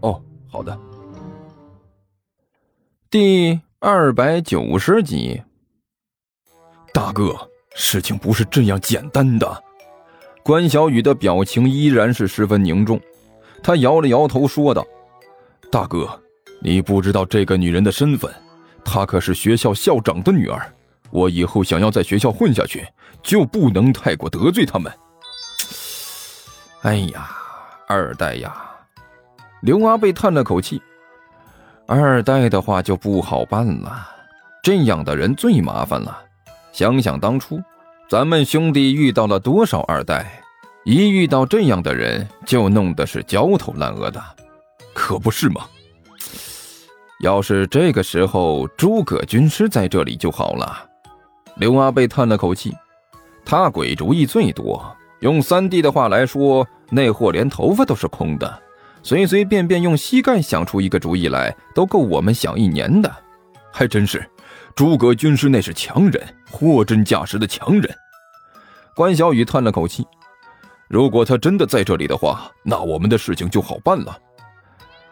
哦，好的。第二百九十集，大哥，事情不是这样简单的。关小雨的表情依然是十分凝重，他摇了摇头说道：“大哥，你不知道这个女人的身份，她可是学校校长的女儿。我以后想要在学校混下去，就不能太过得罪他们。”哎呀，二代呀！刘阿贝叹了口气：“二代的话就不好办了，这样的人最麻烦了。想想当初，咱们兄弟遇到了多少二代，一遇到这样的人就弄得是焦头烂额的，可不是吗？要是这个时候诸葛军师在这里就好了。”刘阿贝叹了口气：“他鬼主意最多，用三弟的话来说，那货连头发都是空的。”随随便便用膝盖想出一个主意来，都够我们想一年的，还真是。诸葛军师那是强人，货真价实的强人。关小雨叹了口气：“如果他真的在这里的话，那我们的事情就好办了。”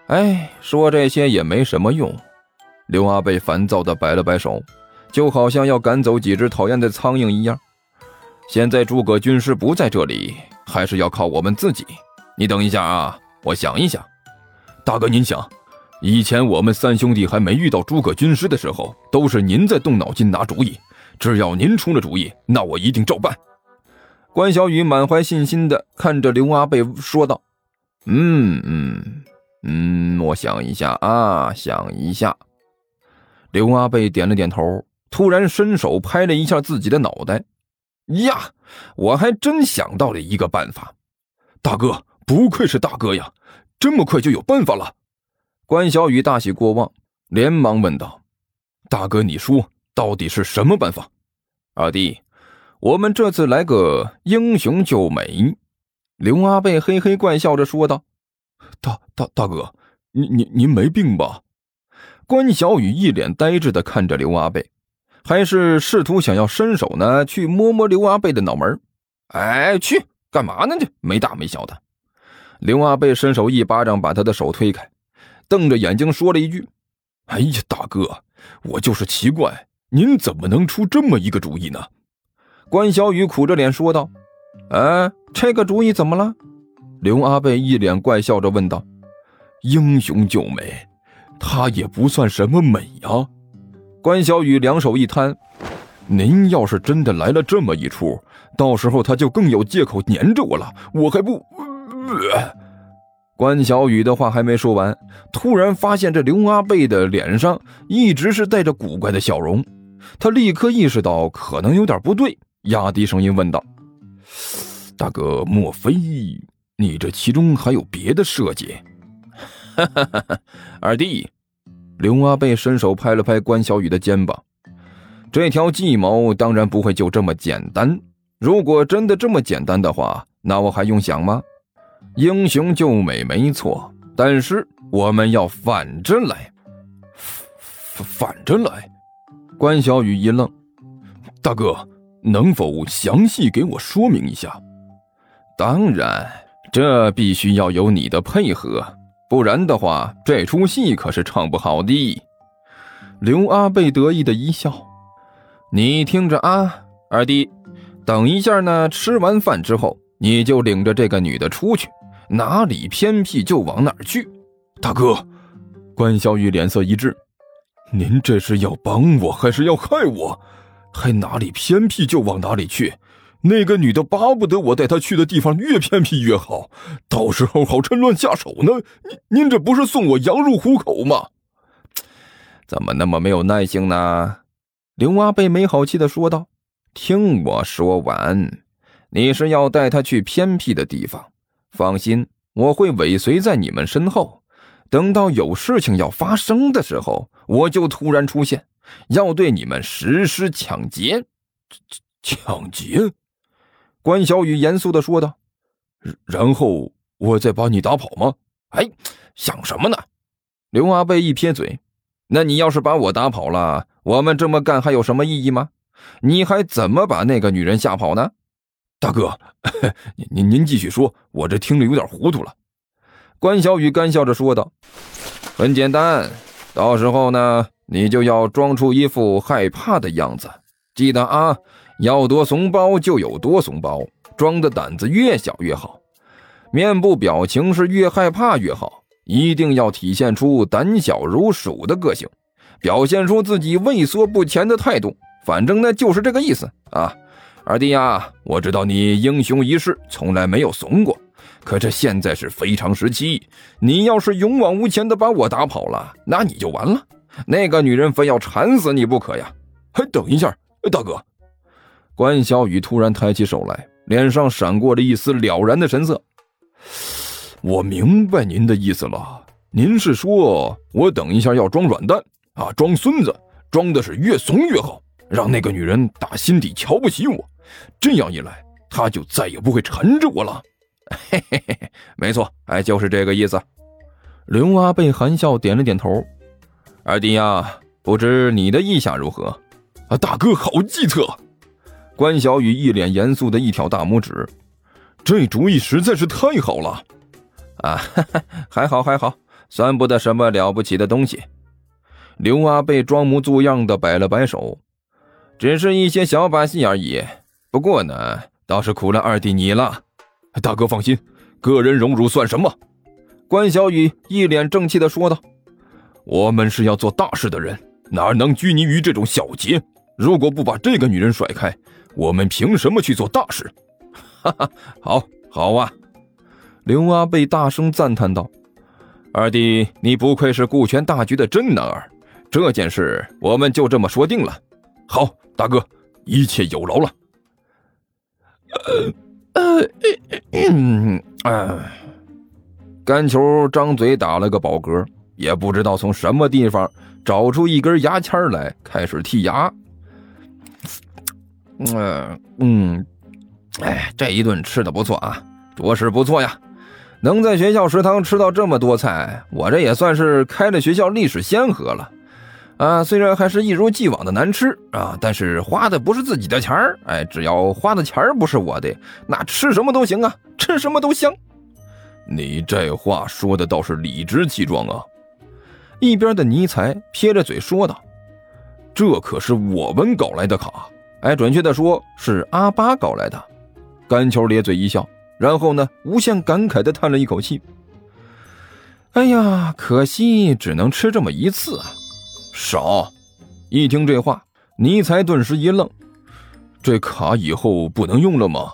哎，说这些也没什么用。刘阿贝烦躁地摆了摆手，就好像要赶走几只讨厌的苍蝇一样。现在诸葛军师不在这里，还是要靠我们自己。你等一下啊！我想一想，大哥，您想，以前我们三兄弟还没遇到诸葛军师的时候，都是您在动脑筋拿主意。只要您出了主意，那我一定照办。关小雨满怀信心的看着刘阿贝说道：“嗯嗯嗯，我想一下啊，想一下。”刘阿贝点了点头，突然伸手拍了一下自己的脑袋：“呀，我还真想到了一个办法，大哥。”不愧是大哥呀，这么快就有办法了！关小雨大喜过望，连忙问道：“大哥，你说到底是什么办法？”二弟，我们这次来个英雄救美。”刘阿贝嘿嘿怪笑着说道。“大大大哥，您您您没病吧？”关小雨一脸呆滞的看着刘阿贝，还是试图想要伸手呢去摸摸刘阿贝的脑门。哎，去干嘛呢？这没大没小的。刘阿贝伸手一巴掌把他的手推开，瞪着眼睛说了一句：“哎呀，大哥，我就是奇怪，您怎么能出这么一个主意呢？”关小雨苦着脸说道：“哎，这个主意怎么了？”刘阿贝一脸怪笑着问道：“英雄救美，他也不算什么美呀。”关小雨两手一摊：“您要是真的来了这么一出，到时候他就更有借口粘着我了，我还不……”关小雨的话还没说完，突然发现这刘阿贝的脸上一直是带着古怪的笑容，他立刻意识到可能有点不对，压低声音问道：“大哥，莫非你这其中还有别的设计？”哈哈哈哈二弟，刘阿贝伸手拍了拍关小雨的肩膀：“这条计谋当然不会就这么简单。如果真的这么简单的话，那我还用想吗？”英雄救美没错，但是我们要反着来，反着来。关小雨一愣：“大哥，能否详细给我说明一下？”“当然，这必须要有你的配合，不然的话，这出戏可是唱不好的。”刘阿贝得意的一笑：“你听着啊，二弟，等一下呢，吃完饭之后，你就领着这个女的出去。”哪里偏僻就往哪儿去，大哥，关小雨脸色一滞，您这是要帮我还是要害我？还哪里偏僻就往哪里去？那个女的巴不得我带她去的地方越偏僻越好，到时候好趁乱下手呢。您您这不是送我羊入虎口吗？怎么那么没有耐性呢？刘阿贝没好气的说道：“听我说完，你是要带她去偏僻的地方。”放心，我会尾随在你们身后，等到有事情要发生的时候，我就突然出现，要对你们实施抢劫。抢劫？关小雨严肃的说道。然后我再把你打跑吗？哎，想什么呢？刘阿贝一撇嘴。那你要是把我打跑了，我们这么干还有什么意义吗？你还怎么把那个女人吓跑呢？大哥，您您您继续说，我这听着有点糊涂了。关小雨干笑着说道：“很简单，到时候呢，你就要装出一副害怕的样子。记得啊，要多怂包就有多怂包，装的胆子越小越好，面部表情是越害怕越好，一定要体现出胆小如鼠的个性，表现出自己畏缩不前的态度。反正呢，就是这个意思啊。二弟呀，我知道你英雄一世，从来没有怂过。”可这现在是非常时期，你要是勇往无前的把我打跑了，那你就完了。那个女人非要缠死你不可呀！还等一下，大哥。关小雨突然抬起手来，脸上闪过了一丝了然的神色。我明白您的意思了，您是说我等一下要装软蛋啊，装孙子，装的是越怂越好，让那个女人打心底瞧不起我。这样一来，他就再也不会缠着我了。嘿嘿嘿嘿，没错，哎，就是这个意思。刘阿贝含笑点了点头。二弟呀，不知你的意下如何？啊，大哥好计策。关小雨一脸严肃的一挑大拇指，这主意实在是太好了。啊，哈哈还好还好，算不得什么了不起的东西。刘阿贝装模作样的摆了摆手，只是一些小把戏而已。不过呢，倒是苦了二弟你了。大哥放心，个人荣辱算什么？关小雨一脸正气的说道：“我们是要做大事的人，哪能拘泥于这种小节？如果不把这个女人甩开，我们凭什么去做大事？”哈哈，好，好啊！刘阿贝大声赞叹道：“二弟，你不愧是顾全大局的真男儿。这件事我们就这么说定了。好，大哥，一切有劳了。”呃。呃，嗯，哎，甘球张嘴打了个饱嗝，也不知道从什么地方找出一根牙签来，开始剔牙。嗯嗯，哎，这一顿吃的不错啊，着实不错呀，能在学校食堂吃到这么多菜，我这也算是开了学校历史先河了。啊，虽然还是一如既往的难吃啊，但是花的不是自己的钱儿，哎，只要花的钱儿不是我的，那吃什么都行啊，吃什么都香。你这话说的倒是理直气壮啊！一边的尼才撇着嘴说道：“这可是我们搞来的卡，哎，准确的说是阿巴搞来的。”甘球咧嘴一笑，然后呢，无限感慨的叹了一口气：“哎呀，可惜只能吃这么一次啊。”少，一听这话，尼才顿时一愣。这卡以后不能用了吗？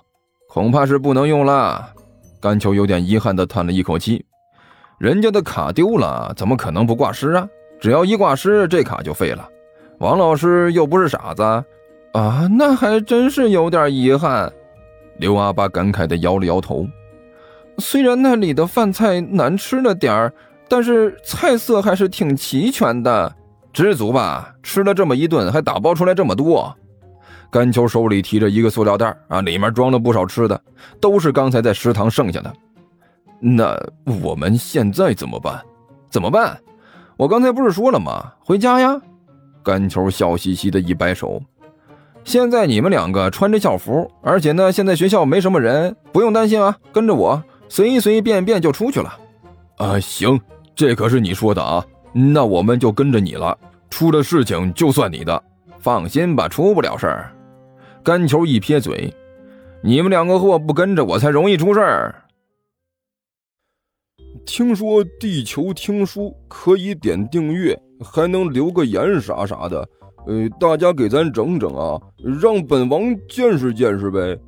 恐怕是不能用了。甘秋有点遗憾的叹了一口气。人家的卡丢了，怎么可能不挂失啊？只要一挂失，这卡就废了。王老师又不是傻子啊，那还真是有点遗憾。刘阿八感慨的摇了摇头。虽然那里的饭菜难吃了点儿，但是菜色还是挺齐全的。知足吧，吃了这么一顿，还打包出来这么多。甘秋手里提着一个塑料袋啊，里面装了不少吃的，都是刚才在食堂剩下的。那我们现在怎么办？怎么办？我刚才不是说了吗？回家呀！甘秋笑嘻嘻的一摆手。现在你们两个穿着校服，而且呢，现在学校没什么人，不用担心啊。跟着我，随随便便就出去了。啊，行，这可是你说的啊。那我们就跟着你了，出了事情就算你的。放心吧，出不了事儿。甘球一撇嘴：“你们两个货不跟着我，才容易出事儿。”听说地球听书可以点订阅，还能留个言啥啥的。呃，大家给咱整整啊，让本王见识见识呗。